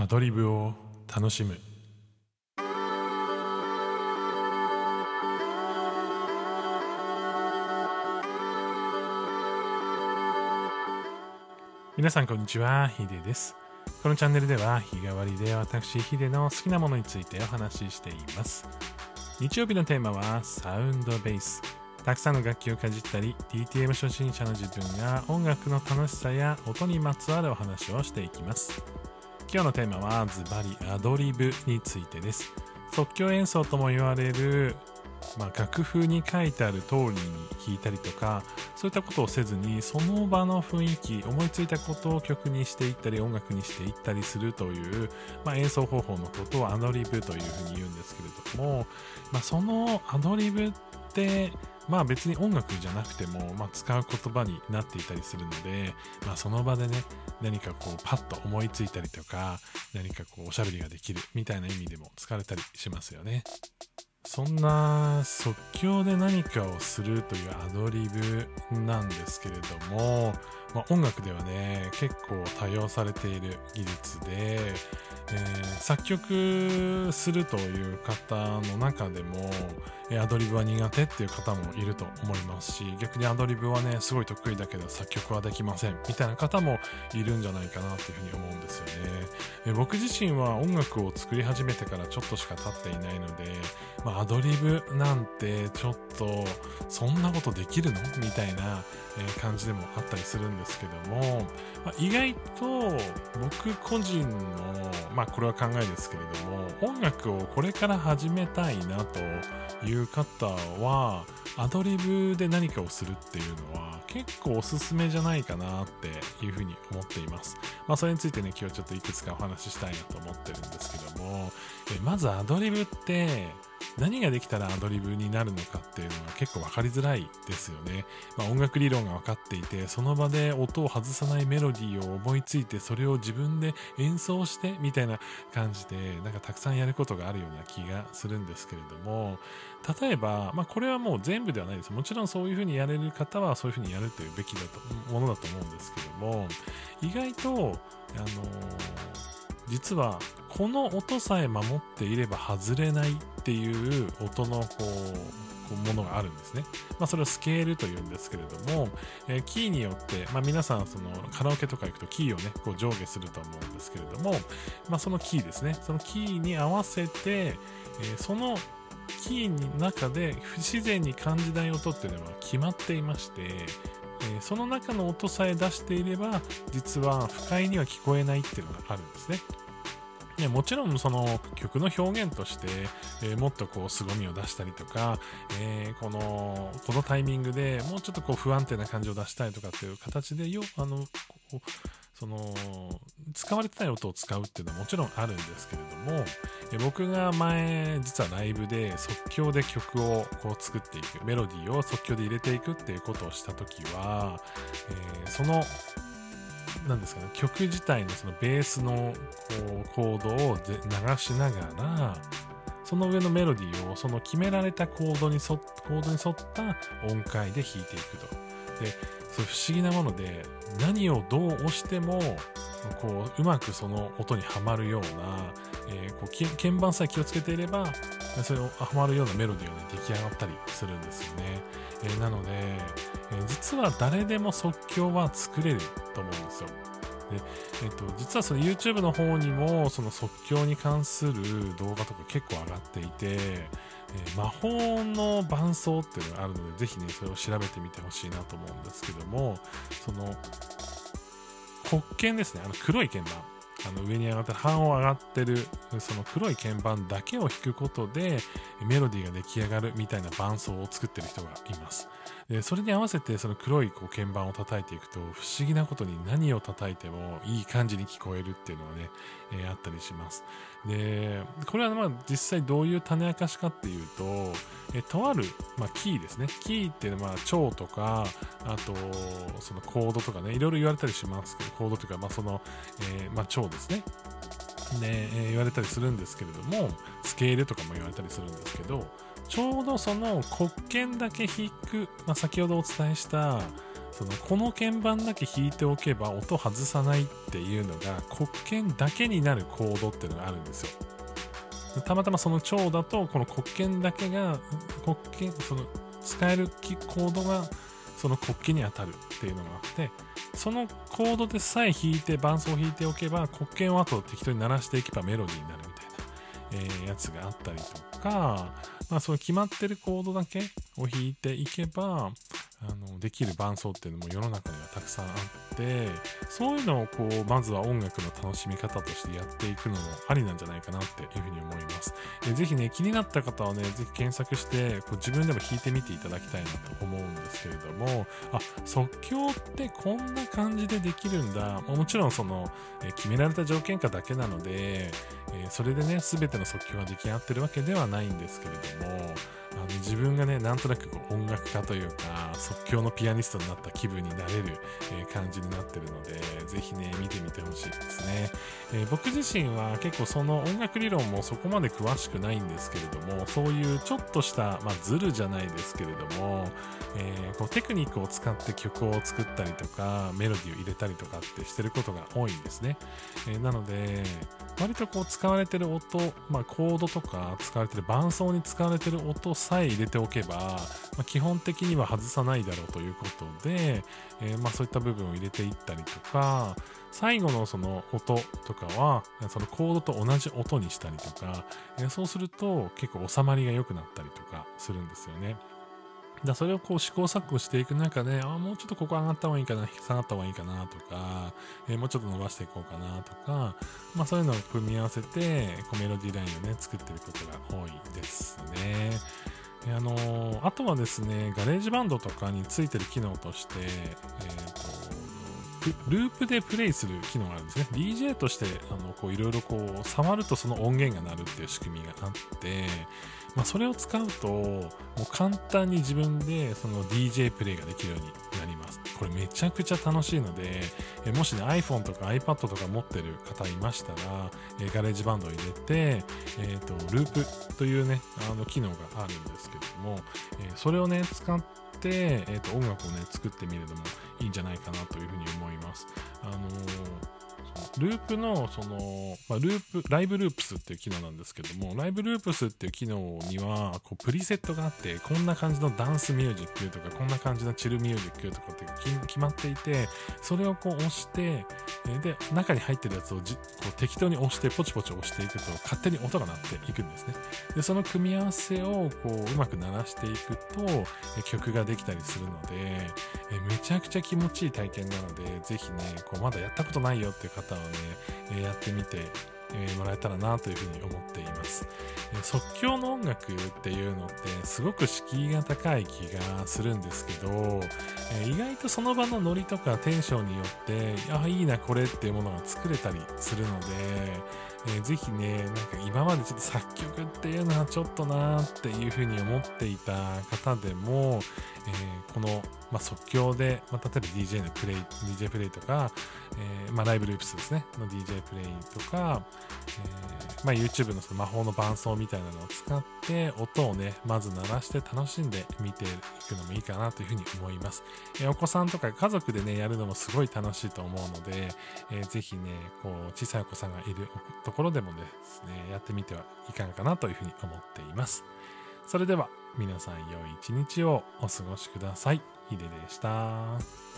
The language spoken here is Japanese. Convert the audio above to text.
アドリブを楽しむ。皆さんこんにちはヒデです。このチャンネルでは日替わりで私ヒデの好きなものについてお話ししています。日曜日のテーマはサウンドベース。たくさんの楽器をかじったり DTM 初心者の自分が音楽の楽しさや音にまつわるお話をしていきます。今日のテーマはズバリアドリブについてです。即興演奏とも言われるまあ、楽譜に書いてある通りに弾いたりとかそういったことをせずにその場の雰囲気思いついたことを曲にしていったり音楽にしていったりするという、まあ、演奏方法のことをアドリブというふうに言うんですけれども、まあ、そのアドリブってまあ別に音楽じゃなくても、まあ、使う言葉になっていたりするので、まあ、その場でね何かこうパッと思いついたりとか何かこうおしゃべりができるみたいな意味でも使われたりしますよね。そんな即興で何かをするというアドリブなんですけれども、まあ、音楽ではね結構多用されている技術でえー、作曲するという方の中でも、えアドリブは苦手っていう方もいると思いますし逆にアドリブはねすごい得意だけど作曲はできませんみたいな方もいるんじゃないかなっていうふうに思うんですよね、え僕自身は音楽を作り始めてからちょっとしか経っていないので、まあ、アドリブなんてちょっとそんなことできるの？みたいな、感じでもあったりするんですですけども、まあ、意外と僕個人の、まあこれは考えですけれども音楽をこれから始めたいなという方はアドリブで何かをするっていうのは結構おすすめじゃないかなっていうふうに思っています。まあそれについてね今日ちょっといくつかお話ししたいなと思ってるんですけどもえまずアドリブって何ができたらアドリブになるのかっていうのは結構分かりづらいですよね。まあ、音楽理論が分かっていて、その場で音を外さないメロディーを思いついて、それを自分で演奏してみたいな感じで、なんかたくさんやることがあるような気がするんですけれども、例えば、まあ、これはもう全部ではないです。もちろんそういうふうにやれる方はそういうふうにやるというべきだと、ものだと思うんですけども、意外と、あのー実はこの音さえ守っていれば外れないっていう音のこうものがあるんですね。まあ、それをスケールというんですけれども、えー、キーによって、まあ、皆さんそのカラオケとか行くとキーをね、こう上下すると思うんですけれども、まあ、そのキーですね、そのキーに合わせて、えー、そのキーの中で不自然に感じない音っていうのは決まっていまして、え、その中の音さえ出していれば実は不快には聞こえないっていうのがあるんですね。ね、もちろんその曲の表現として、えー、もっとこう凄みを出したりとか、えー、このこのタイミングでもうちょっとこう不安定な感じを出したいとかっていう形でよあのその使われてない音を使うっていうのはもちろんあるんですけれどもえ僕が前実はライブで即興で曲をこう作っていくメロディーを即興で入れていくっていうことをした時は、えー、そのなんですかね、曲自体のそのベースのこうコードを流しながら、その上のメロディーをその決められたコードに沿コードに沿った音階で弾いていくと。で、そう不思議なもので、何をどう押しても、こう、うまくその音にはまるような、えー、こう鍵盤さえ気をつけていれば、それをはまるようなメロディーが、ね、出来上がったりするんですよね。えー、なので、えー、実は誰でも即興は作れると思うんですよ。で、えっと、実はその YouTube の方にもその即興に関する動画とか結構上がっていて、えー、魔法の伴奏っていうのがあるので、ぜひね、それを調べてみてほしいなと思うんですけども、その、黒剣ですね、あの黒い剣盤。あの上に上がって半音上がってるその黒い鍵盤だけを弾くことでメロディーが出来上がるみたいな伴奏を作ってる人がいます。でそれに合わせてその黒いこう鍵盤を叩いていくと不思議なことに何を叩いてもいい感じに聞こえるっていうのはね、えー、あったりします。で、これはまあ実際どういう種明かしかっていうと、えとある、まあ、キーですね。キーっていうのは蝶とか、あと、そのコードとかね、いろいろ言われたりしますけど、コードというか、まあその、えー、まあ蝶ですね。で、えー、言われたりするんですけれども、スケールとかも言われたりするんですけど、ちょうどその黒鍵だけ弾く、まあ、先ほどお伝えした、そのこの鍵盤だけ弾いておけば音外さないっていうのが黒鍵だけになるコードっていうのがあるんですよ。たまたまその蝶だとこの黒鍵だけが黒鍵その使えるコードがその国旗に当たるっていうのがあってそのコードでさえ弾いて伴奏を弾いておけば黒鍵を後適当に鳴らしていけばメロディーになるみたいな、えー、やつがあったりとか、まあ、その決まってるコードだけを弾いていけばあのできる伴奏っていうのも世の中にはたくさんあってそういうのをこうまずは音楽の楽しみ方としてやっていくのもありなんじゃないかなっていうふうに思います。えぜひね気になった方はねぜひ検索してこう自分でも弾いてみていただきたいなと思うんですけれどもあ即興ってこんな感じでできるんだ。もちろんその、え決められた条件下だけなので、えそれでね全ての即興が出来上がってるわけではないんですけれどもあの自分がね、なんとなくこう音楽家というか、即興のピアニストになった気分になれる、え、感じになってるので、是非ね、見てみてほしいですね、えー、僕自身は結構その音楽理論もそこまで詳しくないんですけれども、そういうちょっとした、まあ、ズルじゃないですけれども、えー、こうテクニックを使って曲を作ったりとか、メロディーを入れたりとかってしてることが多いんですね。えなので、割とこう使われてる音、まあ、コードとか使われてる伴奏に使われてる音さえ入れておけば、まあ、基本的には外さないだろうということで、え、まあ、そういった部分を入れていったりとか、最後のその音とかは、そのコードと同じ音にしたりとか、そうすると結構収まりが良くなったりとかするんですよね。だそれをこう試行錯誤していく中で、あもうちょっとここ上がった方がいいかな、下がった方がいいかなとか、えー、もうちょっと伸ばしていこうかなとか、まあそういうのを組み合わせて、こうメロディーラインをね、作ってることが多いですね。あの、あとはですね、 GarageBand とかについてる機能として、えー、ループでプレイする機能があるんですね。DJ として、あの、こういろいろこう、触るとその音源が鳴るっていう仕組みがあって、まあ、それを使うと、もう簡単に自分でその DJ プレイができるようになります。これめちゃくちゃ楽しいので、えもしね iPhone とか iPad とか持ってる方いましたら、え GarageBand を入れて、えっ、ー、と、ループというね、あの機能があるんですけども、えそれをね、使って、えー、と音楽をね、作ってみるのもいいんじゃないかなというふうに思います。あのーループの、その、まあ、ループ、ライブループスっていう機能なんですけども、ライブループスっていう機能には、こう、プリセットがあって、こんな感じのダンスミュージックとか、こんな感じのチルミュージックとかって決まっていて、それをこう押して、で、中に入ってるやつをじこう適当に押して、ポチポチ押していくと、勝手に音が鳴っていくんですね。で、その組み合わせを、こう、うまく鳴らしていくと、曲ができたりするので、めちゃくちゃ気持ちいい体験なので、ぜひね、こう、まだやったことないよっていう方はね、えやってみて、えもらえたらなというふに思っています、え即興の音楽っていうのってすごく敷居が高い気がするんですけど、え意外とその場のノリとかテンションによってあいいなこれっていうものが作れたりするので、えー、ぜひねなんか今までちょっと作曲っていうのはちょっとなーっていうふうに思っていた方でも、えー、この、まあ、即興で、まあ、例えば DJ のプレイ DJ プレイとか、えー、まあ、ライブループスですねの DJ プレイとか、えまあ、YouTube のその魔法の伴奏みたいなのを使って音をねまず鳴らして楽しんで見ていくのもいいかなというふうに思います、えお子さんとか家族でねやるのもすごい楽しいと思うので、えー、ぜひねこう小さいお子さんがいるところでもですねやってみてはいかがかなというふうに思っていますそれでは皆さん良い一日をお過ごしください。ヒデでした。